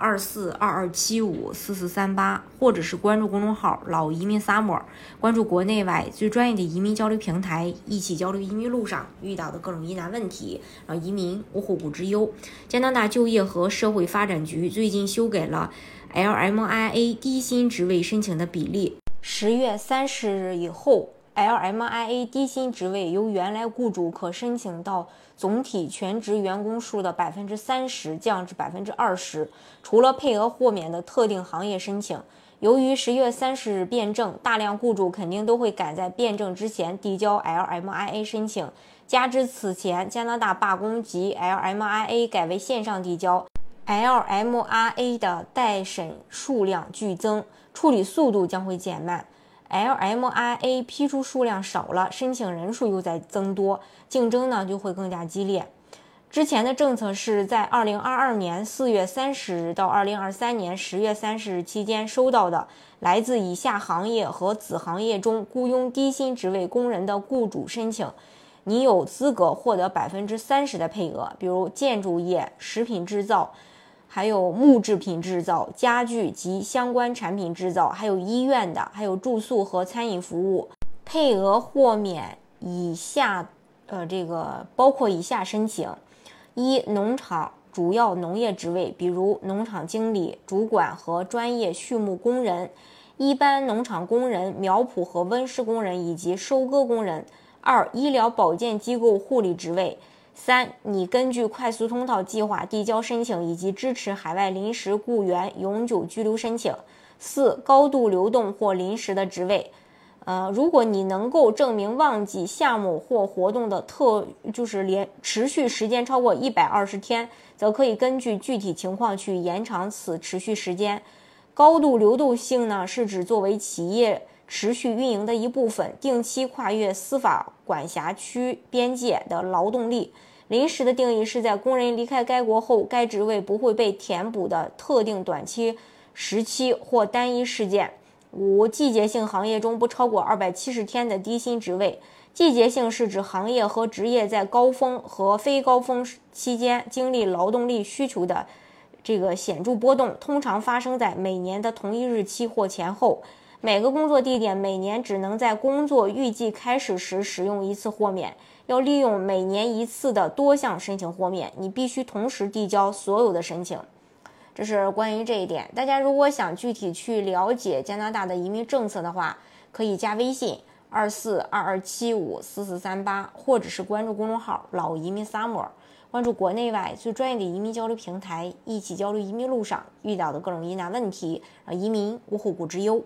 二四二二七五四四三八，或者是关注公众号“老移民 Summer”，关注国内外最专业的移民交流平台，一起交流移民路上遇到的各种疑难问题，让移民无后顾之忧。加拿大就业和社会发展局最近修改了。LMIA 低薪职位申请的比例，十月三十日以后，LMIA 低薪职位由原来雇主可申请到总体全职员工数的百分之三十降至百分之二十，除了配额豁免的特定行业申请。由于十月三十日变证，大量雇主肯定都会赶在变证之前递交 LMIA 申请，加之此前加拿大罢工及 LMIA 改为线上递交。，LMIA 的待审数量剧增，处理速度将会减慢。LMRA 批出数量少了，申请人数又在增多，竞争呢就会更加激烈。之前的政策是在2022年4月30日到2023年10月30日期间收到的来自以下行业和子行业中雇佣低薪职位工人的雇主申请，你有资格获得百分之三十的配额，比如建筑业、食品制造。还有木制品制造、家具及相关产品制造，还有医院的，还有住宿和餐饮服务，配额豁免以下，呃，这个包括以下申请：一、农场主要农业职位，比如农场经理、主管和专业畜牧工人；一般农场工人、苗圃和温室工人以及收割工人；二、医疗保健机构护理职位。三，你根据快速通道计划递交申请，以及支持海外临时雇员永久居留申请。四，高度流动或临时的职位，呃，如果你能够证明旺季项目或活动的特就是连持续时间超过一百二十天，则可以根据具体情况去延长此持续时间。高度流动性呢，是指作为企业持续运营的一部分，定期跨越司法管辖区边界的劳动力。临时的定义是在工人离开该国后，该职位不会被填补的特定短期时期或单一事件。五、季节性行业中不超过二百七十天的低薪职位。季节性是指行业和职业在高峰和非高峰期间经历劳动力需求的这个显著波动，通常发生在每年的同一日期或前后。每个工作地点每年只能在工作预计开始时使用一次豁免，要利用每年一次的多项申请豁免，你必须同时递交所有的申请。这是关于这一点。大家如果想具体去了解加拿大的移民政策的话，可以加微信二四二二七五四四三八，或者是关注公众号“老移民 summer”，关注国内外最专业的移民交流平台，一起交流移民路上遇到的各种疑难问题，让移民无后顾之忧。